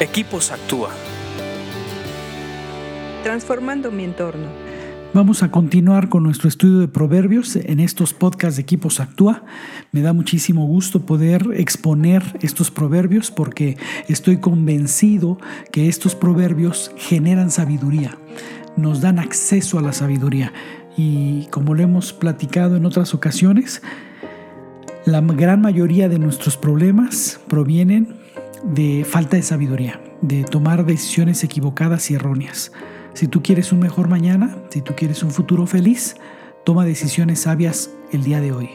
Equipos Actúa. Transformando mi entorno. Vamos a continuar con nuestro estudio de proverbios en estos podcasts de Equipos Actúa. Me da muchísimo gusto poder exponer estos proverbios porque estoy convencido que estos proverbios generan sabiduría, nos dan acceso a la sabiduría. Y como lo hemos platicado en otras ocasiones, la gran mayoría de nuestros problemas provienen de falta de sabiduría, de tomar decisiones equivocadas y erróneas. Si tú quieres un mejor mañana, si tú quieres un futuro feliz, toma decisiones sabias el día de hoy.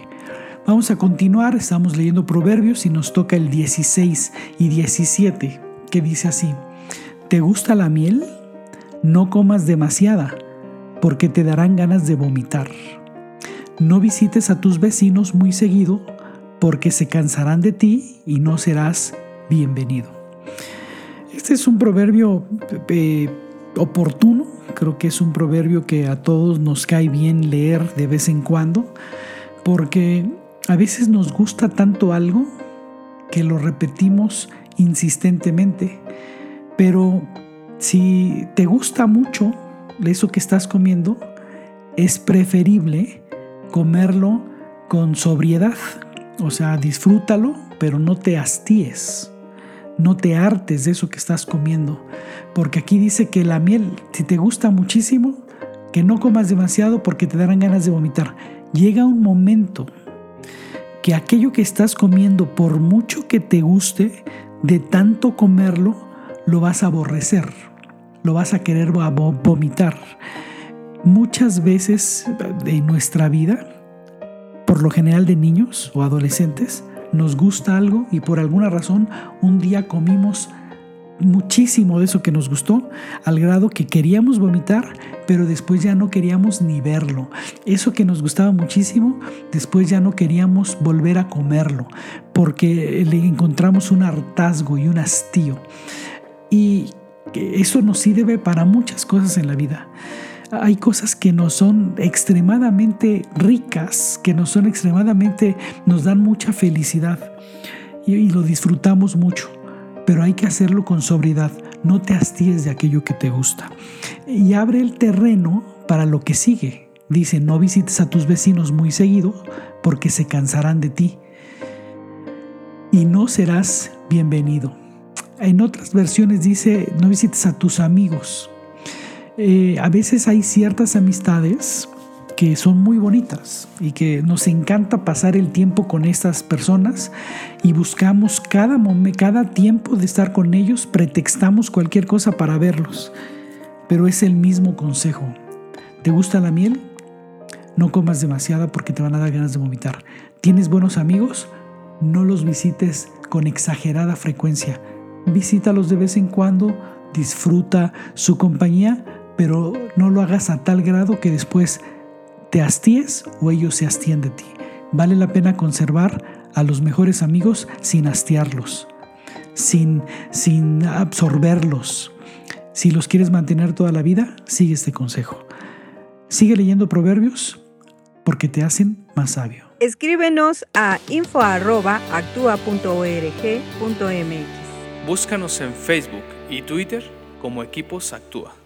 Vamos a continuar, estamos leyendo Proverbios y nos toca el 16 y 17, que dice así, ¿te gusta la miel? No comas demasiada, porque te darán ganas de vomitar. No visites a tus vecinos muy seguido, porque se cansarán de ti y no serás bienvenido. Este es un proverbio eh, oportuno, creo que es un proverbio que a todos nos cae bien leer de vez en cuando, porque a veces nos gusta tanto algo que lo repetimos insistentemente, pero si te gusta mucho eso que estás comiendo, es preferible comerlo con sobriedad, o sea, disfrútalo, pero no te hastíes no te hartes de eso que estás comiendo, porque aquí dice que la miel, si te gusta muchísimo, que no comas demasiado porque te darán ganas de vomitar. Llega un momento que aquello que estás comiendo, por mucho que te guste, de tanto comerlo, lo vas a aborrecer, lo vas a querer vomitar. Muchas veces en nuestra vida, por lo general de niños o adolescentes, nos gusta algo y por alguna razón un día comimos muchísimo de eso que nos gustó, al grado que queríamos vomitar, pero después ya no queríamos ni verlo. Eso que nos gustaba muchísimo, después ya no queríamos volver a comerlo, porque le encontramos un hartazgo y un hastío. Y eso nos sirve para muchas cosas en la vida hay cosas que nos son extremadamente ricas, que nos son extremadamente, nos dan mucha felicidad y, lo disfrutamos mucho, pero hay que hacerlo con sobriedad. No te hastíes de aquello que te gusta. Y abre el terreno para lo que sigue. Dice, no visites a tus vecinos muy seguido porque se cansarán de ti y no serás bienvenido. En otras versiones dice, no visites a tus amigos eh, a veces hay ciertas amistades que son muy bonitas y que nos encanta pasar el tiempo con estas personas y buscamos cada, cada tiempo de estar con ellos, pretextamos cualquier cosa para verlos. Pero es el mismo consejo. ¿Te gusta la miel? No comas demasiada porque te van a dar ganas de vomitar. ¿Tienes buenos amigos? No los visites con exagerada frecuencia. Visítalos de vez en cuando, disfruta su compañía, pero no lo hagas a tal grado que después te hastíes o ellos se hastíen de ti. Vale la pena conservar a los mejores amigos sin hastiarlos, sin, sin absorberlos. Si los quieres mantener toda la vida, sigue este consejo. Sigue leyendo proverbios porque te hacen más sabio. Escríbenos a info.actua.org.mx. Búscanos en Facebook y Twitter como Equipos Actúa.